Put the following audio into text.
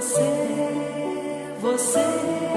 você, você.